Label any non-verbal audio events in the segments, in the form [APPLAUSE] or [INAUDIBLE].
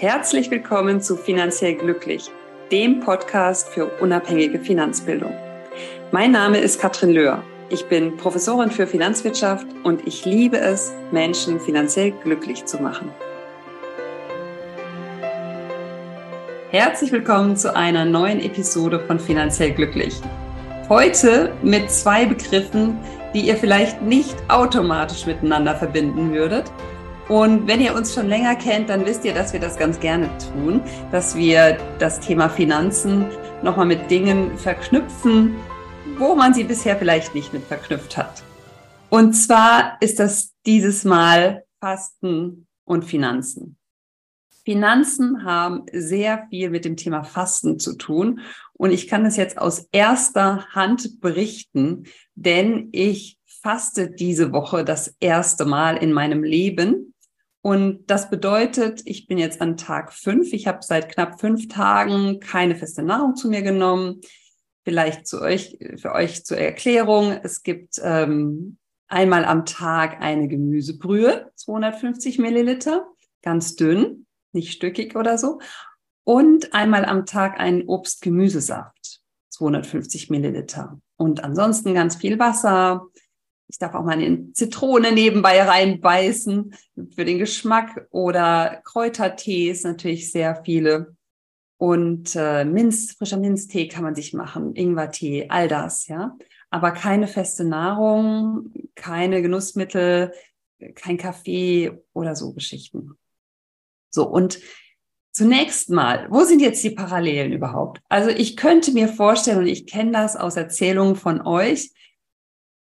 Herzlich willkommen zu Finanziell Glücklich, dem Podcast für unabhängige Finanzbildung. Mein Name ist Katrin Löhr. Ich bin Professorin für Finanzwirtschaft und ich liebe es, Menschen finanziell glücklich zu machen. Herzlich willkommen zu einer neuen Episode von Finanziell Glücklich. Heute mit zwei Begriffen, die ihr vielleicht nicht automatisch miteinander verbinden würdet, und wenn ihr uns schon länger kennt, dann wisst ihr, dass wir das ganz gerne tun, dass wir das Thema Finanzen nochmal mit Dingen verknüpfen, wo man sie bisher vielleicht nicht mit verknüpft hat. Und zwar ist das dieses Mal Fasten und Finanzen. Finanzen haben sehr viel mit dem Thema Fasten zu tun. Und ich kann das jetzt aus erster Hand berichten, denn ich faste diese Woche das erste Mal in meinem Leben. Und das bedeutet, ich bin jetzt an Tag fünf. Ich habe seit knapp fünf Tagen keine feste Nahrung zu mir genommen. Vielleicht zu euch, für euch zur Erklärung. Es gibt ähm, einmal am Tag eine Gemüsebrühe, 250 Milliliter, ganz dünn, nicht stückig oder so. Und einmal am Tag einen Obst-Gemüsesaft, 250 Milliliter. Und ansonsten ganz viel Wasser, ich darf auch mal eine Zitrone nebenbei reinbeißen für den Geschmack oder Kräutertees, natürlich sehr viele. Und äh, Minz, frischer Minztee kann man sich machen, Ingwertee, all das, ja. Aber keine feste Nahrung, keine Genussmittel, kein Kaffee oder so Geschichten. So, und zunächst mal, wo sind jetzt die Parallelen überhaupt? Also ich könnte mir vorstellen, und ich kenne das aus Erzählungen von euch,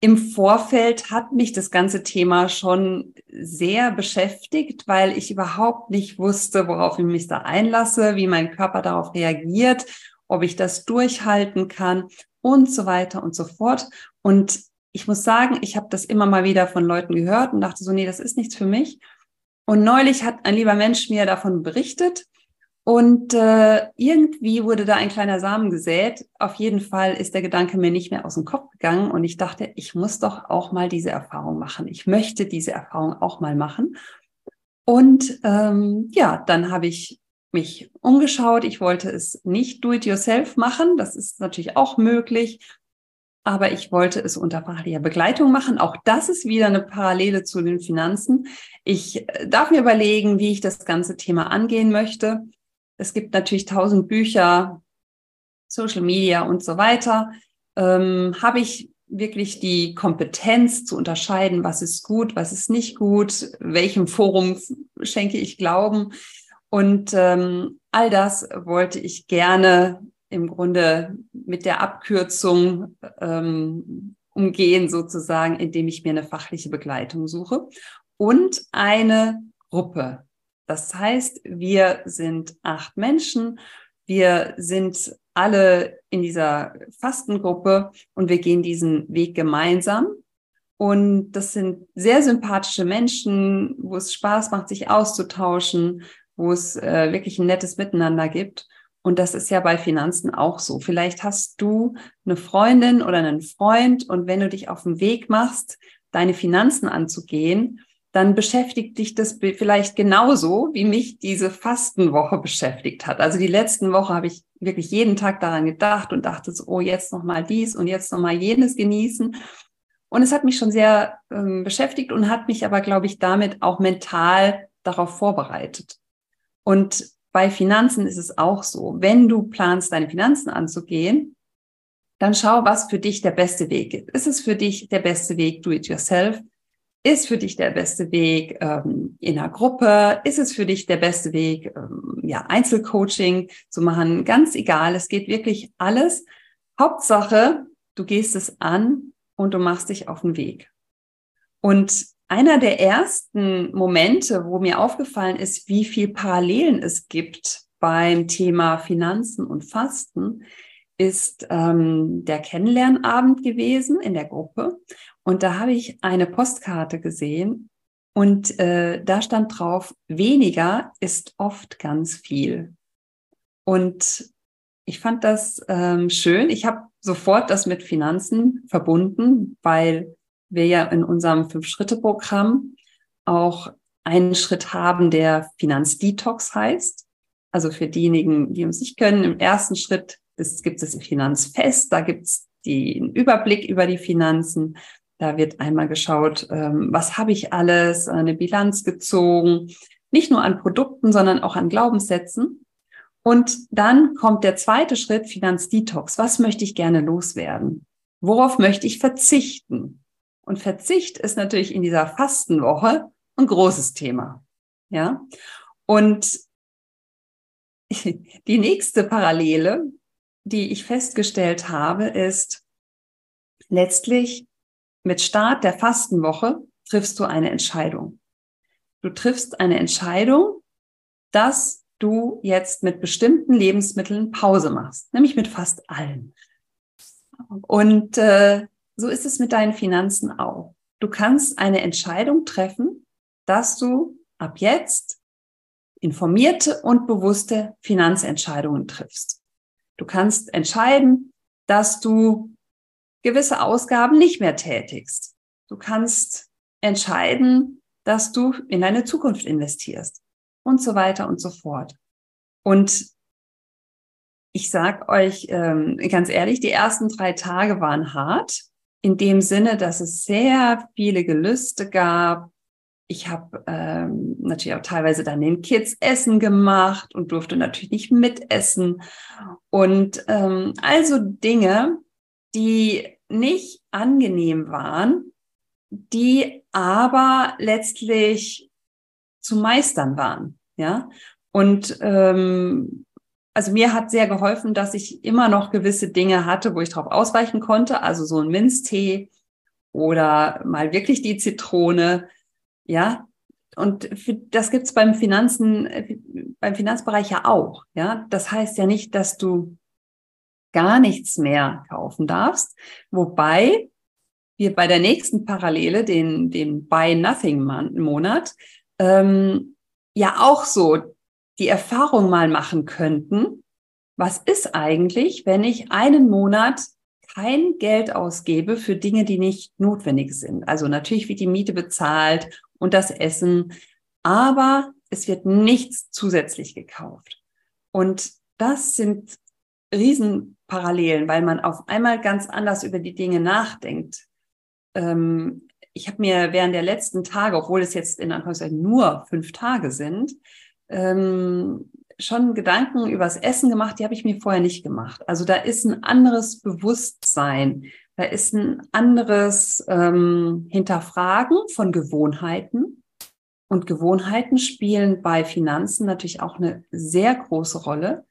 im Vorfeld hat mich das ganze Thema schon sehr beschäftigt, weil ich überhaupt nicht wusste, worauf ich mich da einlasse, wie mein Körper darauf reagiert, ob ich das durchhalten kann und so weiter und so fort. Und ich muss sagen, ich habe das immer mal wieder von Leuten gehört und dachte so, nee, das ist nichts für mich. Und neulich hat ein lieber Mensch mir davon berichtet und äh, irgendwie wurde da ein kleiner Samen gesät. Auf jeden Fall ist der Gedanke mir nicht mehr aus dem Kopf gegangen und ich dachte, ich muss doch auch mal diese Erfahrung machen. Ich möchte diese Erfahrung auch mal machen. Und ähm, ja, dann habe ich mich umgeschaut. Ich wollte es nicht do-it-yourself machen. Das ist natürlich auch möglich. Aber ich wollte es unter fachlicher Begleitung machen. Auch das ist wieder eine Parallele zu den Finanzen. Ich äh, darf mir überlegen, wie ich das ganze Thema angehen möchte. Es gibt natürlich tausend Bücher, Social Media und so weiter. Ähm, Habe ich wirklich die Kompetenz zu unterscheiden, was ist gut, was ist nicht gut, welchem Forum schenke ich Glauben. Und ähm, all das wollte ich gerne im Grunde mit der Abkürzung ähm, umgehen, sozusagen, indem ich mir eine fachliche Begleitung suche und eine Gruppe. Das heißt, wir sind acht Menschen. Wir sind alle in dieser Fastengruppe und wir gehen diesen Weg gemeinsam. Und das sind sehr sympathische Menschen, wo es Spaß macht, sich auszutauschen, wo es äh, wirklich ein nettes Miteinander gibt. Und das ist ja bei Finanzen auch so. Vielleicht hast du eine Freundin oder einen Freund und wenn du dich auf den Weg machst, deine Finanzen anzugehen, dann beschäftigt dich das vielleicht genauso, wie mich diese Fastenwoche beschäftigt hat. Also die letzten Woche habe ich wirklich jeden Tag daran gedacht und dachte so, oh, jetzt noch mal dies und jetzt noch mal jenes genießen. Und es hat mich schon sehr ähm, beschäftigt und hat mich aber, glaube ich, damit auch mental darauf vorbereitet. Und bei Finanzen ist es auch so. Wenn du planst, deine Finanzen anzugehen, dann schau, was für dich der beste Weg ist. Ist es für dich der beste Weg, do it yourself? Ist für dich der beste Weg ähm, in einer Gruppe? Ist es für dich der beste Weg, ähm, ja, Einzelcoaching zu machen? Ganz egal, es geht wirklich alles. Hauptsache, du gehst es an und du machst dich auf den Weg. Und einer der ersten Momente, wo mir aufgefallen ist, wie viel Parallelen es gibt beim Thema Finanzen und Fasten, ist ähm, der Kennenlernabend gewesen in der Gruppe. Und da habe ich eine Postkarte gesehen und äh, da stand drauf, weniger ist oft ganz viel. Und ich fand das ähm, schön. Ich habe sofort das mit Finanzen verbunden, weil wir ja in unserem Fünf-Schritte-Programm auch einen Schritt haben, der Finanzdetox heißt. Also für diejenigen, die uns nicht können, im ersten Schritt gibt es Finanzfest, da gibt es den Überblick über die Finanzen. Da wird einmal geschaut, ähm, was habe ich alles, eine Bilanz gezogen, nicht nur an Produkten, sondern auch an Glaubenssätzen. Und dann kommt der zweite Schritt, Finanzdetox. Was möchte ich gerne loswerden? Worauf möchte ich verzichten? Und Verzicht ist natürlich in dieser Fastenwoche ein großes Thema. Ja. Und [LAUGHS] die nächste Parallele, die ich festgestellt habe, ist letztlich mit Start der Fastenwoche triffst du eine Entscheidung. Du triffst eine Entscheidung, dass du jetzt mit bestimmten Lebensmitteln Pause machst, nämlich mit fast allen. Und äh, so ist es mit deinen Finanzen auch. Du kannst eine Entscheidung treffen, dass du ab jetzt informierte und bewusste Finanzentscheidungen triffst. Du kannst entscheiden, dass du gewisse Ausgaben nicht mehr tätigst. Du kannst entscheiden, dass du in deine Zukunft investierst und so weiter und so fort. Und ich sag euch ähm, ganz ehrlich, die ersten drei Tage waren hart, in dem Sinne, dass es sehr viele Gelüste gab. Ich habe ähm, natürlich auch teilweise dann den Kids Essen gemacht und durfte natürlich nicht mitessen. Und ähm, also Dinge, die nicht angenehm waren, die aber letztlich zu meistern waren. Ja, und ähm, also mir hat sehr geholfen, dass ich immer noch gewisse Dinge hatte, wo ich drauf ausweichen konnte. Also so ein Minztee oder mal wirklich die Zitrone. Ja, und das gibt's beim Finanzen, beim Finanzbereich ja auch. Ja, das heißt ja nicht, dass du gar nichts mehr kaufen darfst. Wobei wir bei der nächsten Parallele, den, den Buy Nothing Monat, ähm, ja auch so die Erfahrung mal machen könnten, was ist eigentlich, wenn ich einen Monat kein Geld ausgebe für Dinge, die nicht notwendig sind. Also natürlich wird die Miete bezahlt und das Essen, aber es wird nichts zusätzlich gekauft. Und das sind Riesenparallelen, weil man auf einmal ganz anders über die Dinge nachdenkt. Ähm, ich habe mir während der letzten Tage, obwohl es jetzt in Anführungszeichen nur fünf Tage sind, ähm, schon Gedanken übers Essen gemacht, die habe ich mir vorher nicht gemacht. Also da ist ein anderes Bewusstsein, da ist ein anderes ähm, Hinterfragen von Gewohnheiten. Und Gewohnheiten spielen bei Finanzen natürlich auch eine sehr große Rolle.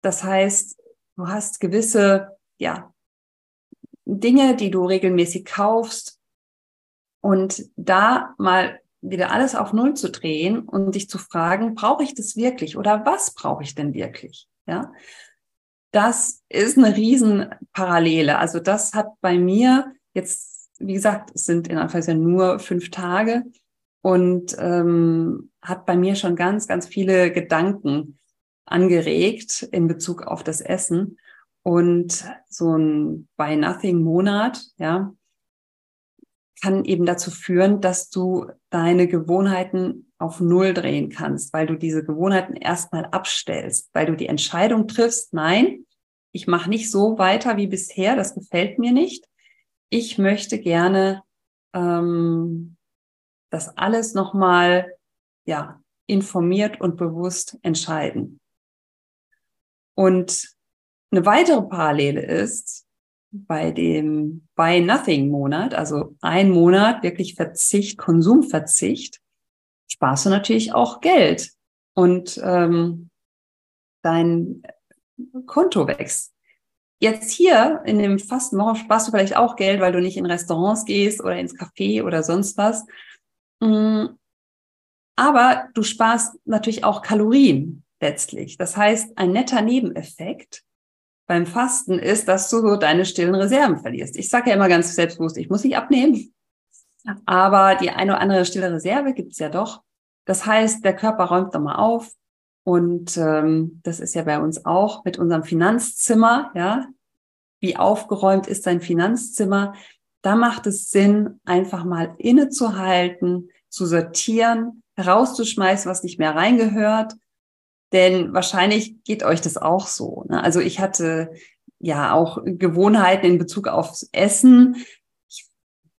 Das heißt, du hast gewisse, ja, Dinge, die du regelmäßig kaufst und da mal wieder alles auf Null zu drehen und dich zu fragen, brauche ich das wirklich oder was brauche ich denn wirklich? Ja, das ist eine Riesenparallele. Also das hat bei mir jetzt, wie gesagt, es sind in Anführungszeichen nur fünf Tage und ähm, hat bei mir schon ganz, ganz viele Gedanken angeregt in Bezug auf das Essen. Und so ein Buy Nothing Monat, ja, kann eben dazu führen, dass du deine Gewohnheiten auf Null drehen kannst, weil du diese Gewohnheiten erstmal abstellst, weil du die Entscheidung triffst, nein, ich mache nicht so weiter wie bisher, das gefällt mir nicht. Ich möchte gerne ähm, das alles nochmal ja, informiert und bewusst entscheiden. Und eine weitere Parallele ist, bei dem Buy Nothing Monat, also ein Monat wirklich Verzicht, Konsumverzicht, sparst du natürlich auch Geld und ähm, dein Konto wächst. Jetzt hier in dem Fastenwoche sparst du vielleicht auch Geld, weil du nicht in Restaurants gehst oder ins Café oder sonst was. Mm, aber du sparst natürlich auch Kalorien letztlich. Das heißt, ein netter Nebeneffekt beim Fasten ist, dass du so deine stillen Reserven verlierst. Ich sage ja immer ganz selbstbewusst, ich muss nicht abnehmen. Aber die eine oder andere stille Reserve gibt's ja doch. Das heißt, der Körper räumt nochmal auf. Und ähm, das ist ja bei uns auch mit unserem Finanzzimmer, ja. Wie aufgeräumt ist dein Finanzzimmer? Da macht es Sinn, einfach mal innezuhalten, zu sortieren, herauszuschmeißen, was nicht mehr reingehört. Denn wahrscheinlich geht euch das auch so. Ne? Also ich hatte ja auch Gewohnheiten in Bezug aufs Essen. Ich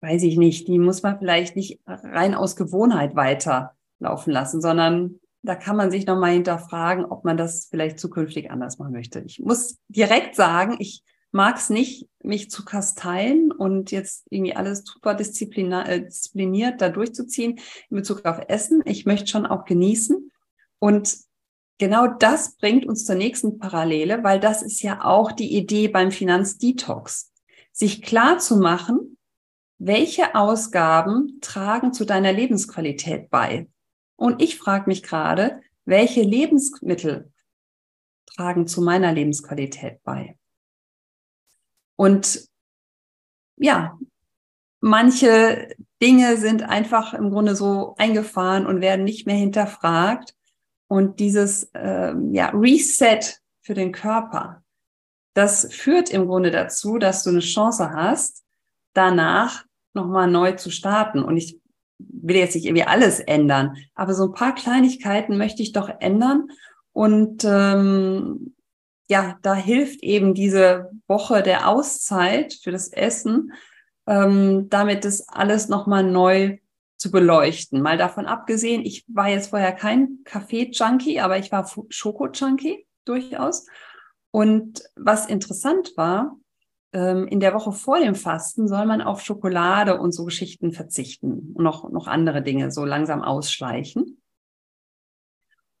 weiß ich nicht, die muss man vielleicht nicht rein aus Gewohnheit weiterlaufen lassen, sondern da kann man sich nochmal hinterfragen, ob man das vielleicht zukünftig anders machen möchte. Ich muss direkt sagen, ich mag es nicht, mich zu kasteien und jetzt irgendwie alles super äh, diszipliniert da durchzuziehen in Bezug auf Essen. Ich möchte schon auch genießen. Und genau das bringt uns zur nächsten Parallele, weil das ist ja auch die Idee beim Finanzdetox. Sich klar zu machen, welche Ausgaben tragen zu deiner Lebensqualität bei? Und ich frage mich gerade, welche Lebensmittel tragen zu meiner Lebensqualität bei? Und ja, manche Dinge sind einfach im Grunde so eingefahren und werden nicht mehr hinterfragt. Und dieses ähm, ja, Reset für den Körper, das führt im Grunde dazu, dass du eine Chance hast, danach nochmal neu zu starten. Und ich will jetzt nicht irgendwie alles ändern, aber so ein paar Kleinigkeiten möchte ich doch ändern. Und ähm, ja, da hilft eben diese Woche der Auszeit für das Essen, ähm, damit das alles nochmal neu zu beleuchten. Mal davon abgesehen, ich war jetzt vorher kein Kaffee-Junkie, aber ich war Schoko-Junkie durchaus. Und was interessant war, ähm, in der Woche vor dem Fasten soll man auf Schokolade und so Geschichten verzichten und noch, noch andere Dinge so langsam ausschleichen.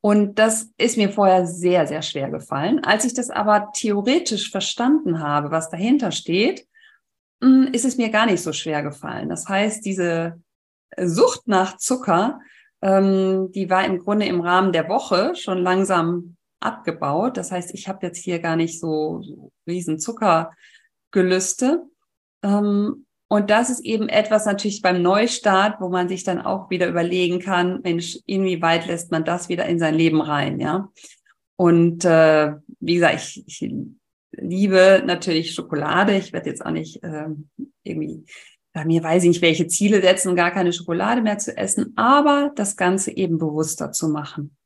Und das ist mir vorher sehr, sehr schwer gefallen. Als ich das aber theoretisch verstanden habe, was dahinter steht, hm, ist es mir gar nicht so schwer gefallen. Das heißt, diese Sucht nach Zucker, ähm, die war im Grunde im Rahmen der Woche schon langsam abgebaut. Das heißt, ich habe jetzt hier gar nicht so, so riesen Zuckergelüste. Ähm, und das ist eben etwas natürlich beim Neustart, wo man sich dann auch wieder überlegen kann, Mensch, inwieweit lässt man das wieder in sein Leben rein, ja? Und äh, wie gesagt, ich, ich liebe natürlich Schokolade. Ich werde jetzt auch nicht äh, irgendwie bei mir weiß ich nicht, welche Ziele setzen, gar keine Schokolade mehr zu essen, aber das Ganze eben bewusster zu machen.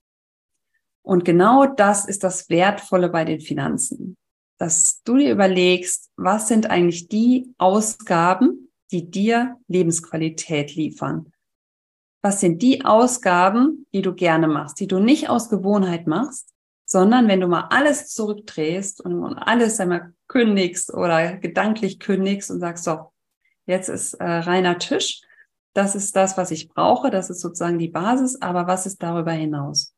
Und genau das ist das Wertvolle bei den Finanzen dass du dir überlegst, was sind eigentlich die Ausgaben, die dir Lebensqualität liefern? Was sind die Ausgaben, die du gerne machst, die du nicht aus Gewohnheit machst, sondern wenn du mal alles zurückdrehst und alles einmal kündigst oder gedanklich kündigst und sagst, so, jetzt ist äh, reiner Tisch, das ist das, was ich brauche, das ist sozusagen die Basis, aber was ist darüber hinaus?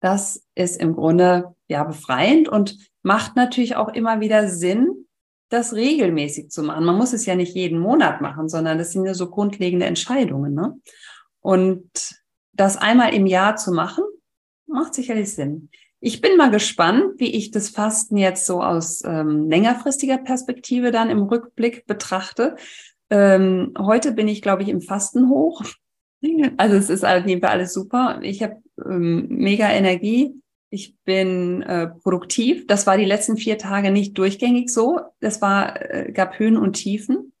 Das ist im Grunde ja befreiend und macht natürlich auch immer wieder Sinn, das regelmäßig zu machen. Man muss es ja nicht jeden Monat machen, sondern das sind ja so grundlegende Entscheidungen. Ne? Und das einmal im Jahr zu machen, macht sicherlich Sinn. Ich bin mal gespannt, wie ich das Fasten jetzt so aus ähm, längerfristiger Perspektive dann im Rückblick betrachte. Ähm, heute bin ich, glaube ich, im Fasten hoch. [LAUGHS] Also es ist auf jeden Fall alles super. Ich habe ähm, mega Energie. Ich bin äh, produktiv. Das war die letzten vier Tage nicht durchgängig so. Das war, äh, gab Höhen und Tiefen.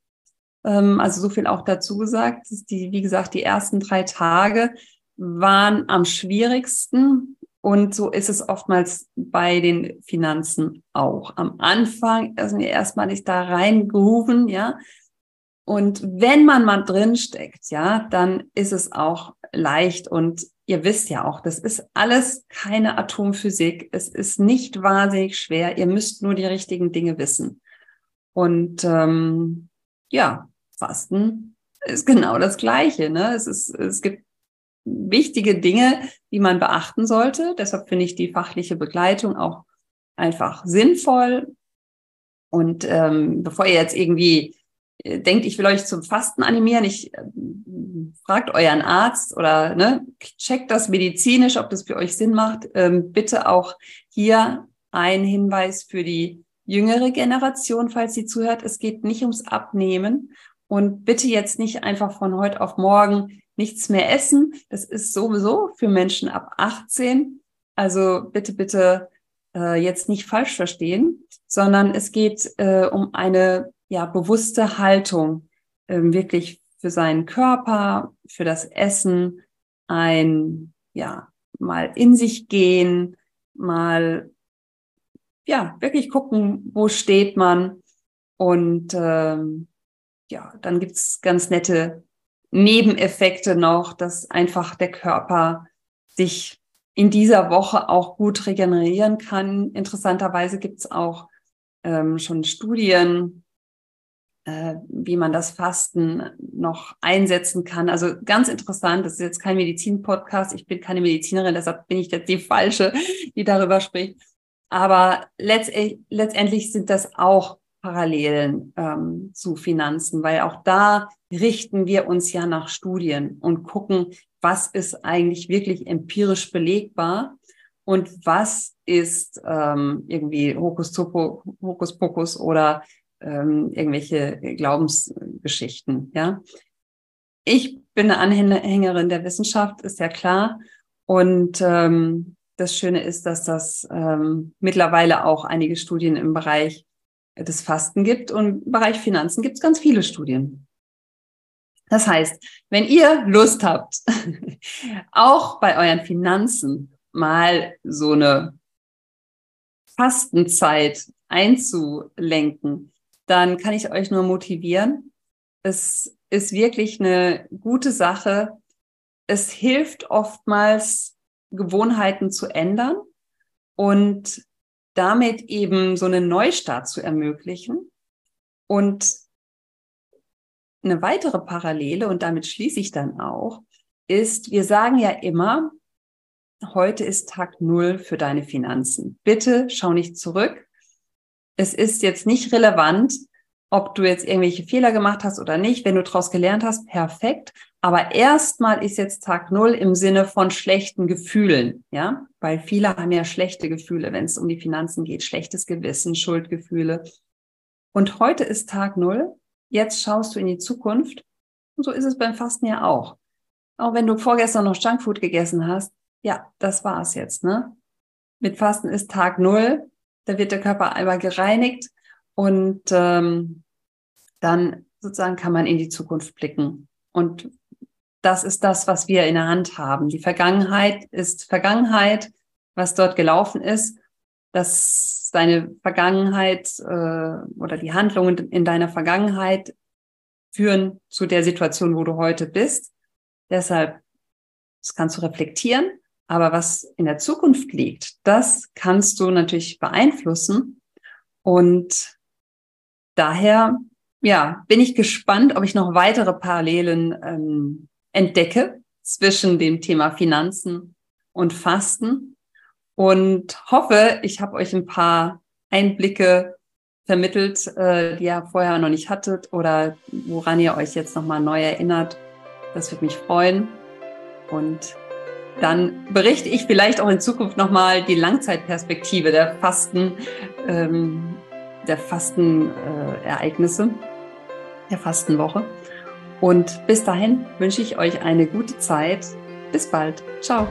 Ähm, also so viel auch dazu gesagt. Die, wie gesagt, die ersten drei Tage waren am schwierigsten. Und so ist es oftmals bei den Finanzen auch. Am Anfang ist mir erstmal nicht da reingerufen, ja. Und wenn man mal drin steckt, ja, dann ist es auch leicht und ihr wisst ja auch, das ist alles keine Atomphysik. Es ist nicht wahnsinnig schwer. Ihr müsst nur die richtigen Dinge wissen. Und ähm, ja, Fasten ist [LAUGHS] genau das Gleiche. Ne? Es, ist, es gibt wichtige Dinge, die man beachten sollte. Deshalb finde ich die fachliche Begleitung auch einfach sinnvoll. Und ähm, bevor ihr jetzt irgendwie denkt, ich will euch zum Fasten animieren, ich äh, fragt euren Arzt oder ne, checkt das medizinisch, ob das für euch Sinn macht. Ähm, bitte auch hier ein Hinweis für die jüngere Generation, falls sie zuhört. Es geht nicht ums Abnehmen und bitte jetzt nicht einfach von heute auf morgen nichts mehr essen. Das ist sowieso für Menschen ab 18. Also bitte, bitte äh, jetzt nicht falsch verstehen, sondern es geht äh, um eine ja, bewusste Haltung, ähm, wirklich für seinen Körper, für das Essen, ein, ja, mal in sich gehen, mal, ja, wirklich gucken, wo steht man. Und ähm, ja, dann gibt's ganz nette Nebeneffekte noch, dass einfach der Körper sich in dieser Woche auch gut regenerieren kann. Interessanterweise gibt's auch ähm, schon Studien, äh, wie man das Fasten noch einsetzen kann. Also ganz interessant, das ist jetzt kein Medizin-Podcast, ich bin keine Medizinerin, deshalb bin ich jetzt die Falsche, die darüber spricht. Aber letztendlich sind das auch Parallelen ähm, zu Finanzen, weil auch da richten wir uns ja nach Studien und gucken, was ist eigentlich wirklich empirisch belegbar und was ist ähm, irgendwie Hokuspokus oder ähm, irgendwelche Glaubensgeschichten. Ja, ich bin eine Anhängerin der Wissenschaft, ist ja klar. Und ähm, das Schöne ist, dass das ähm, mittlerweile auch einige Studien im Bereich des Fasten gibt und im Bereich Finanzen gibt es ganz viele Studien. Das heißt, wenn ihr Lust habt, [LAUGHS] auch bei euren Finanzen mal so eine Fastenzeit einzulenken, dann kann ich euch nur motivieren. Es ist wirklich eine gute Sache. Es hilft oftmals, Gewohnheiten zu ändern und damit eben so einen Neustart zu ermöglichen. Und eine weitere Parallele, und damit schließe ich dann auch, ist, wir sagen ja immer, heute ist Tag Null für deine Finanzen. Bitte schau nicht zurück, es ist jetzt nicht relevant, ob du jetzt irgendwelche Fehler gemacht hast oder nicht. Wenn du daraus gelernt hast, perfekt. Aber erstmal ist jetzt Tag Null im Sinne von schlechten Gefühlen, ja, weil viele haben ja schlechte Gefühle, wenn es um die Finanzen geht, schlechtes Gewissen, Schuldgefühle. Und heute ist Tag Null. Jetzt schaust du in die Zukunft. Und so ist es beim Fasten ja auch. Auch wenn du vorgestern noch Junkfood gegessen hast, ja, das war's jetzt, ne? Mit Fasten ist Tag Null. Da wird der Körper einmal gereinigt und ähm, dann sozusagen kann man in die Zukunft blicken. Und das ist das, was wir in der Hand haben. Die Vergangenheit ist Vergangenheit, was dort gelaufen ist. Dass deine Vergangenheit äh, oder die Handlungen in deiner Vergangenheit führen zu der Situation, wo du heute bist. Deshalb, das kannst du reflektieren aber was in der Zukunft liegt, das kannst du natürlich beeinflussen. Und daher, ja, bin ich gespannt, ob ich noch weitere Parallelen ähm, entdecke zwischen dem Thema Finanzen und Fasten und hoffe, ich habe euch ein paar Einblicke vermittelt, äh, die ihr vorher noch nicht hattet oder woran ihr euch jetzt nochmal neu erinnert. Das würde mich freuen. Und dann berichte ich vielleicht auch in Zukunft nochmal die Langzeitperspektive der Fasten, ähm, der Fastenereignisse, äh, der Fastenwoche. Und bis dahin wünsche ich euch eine gute Zeit. Bis bald. Ciao.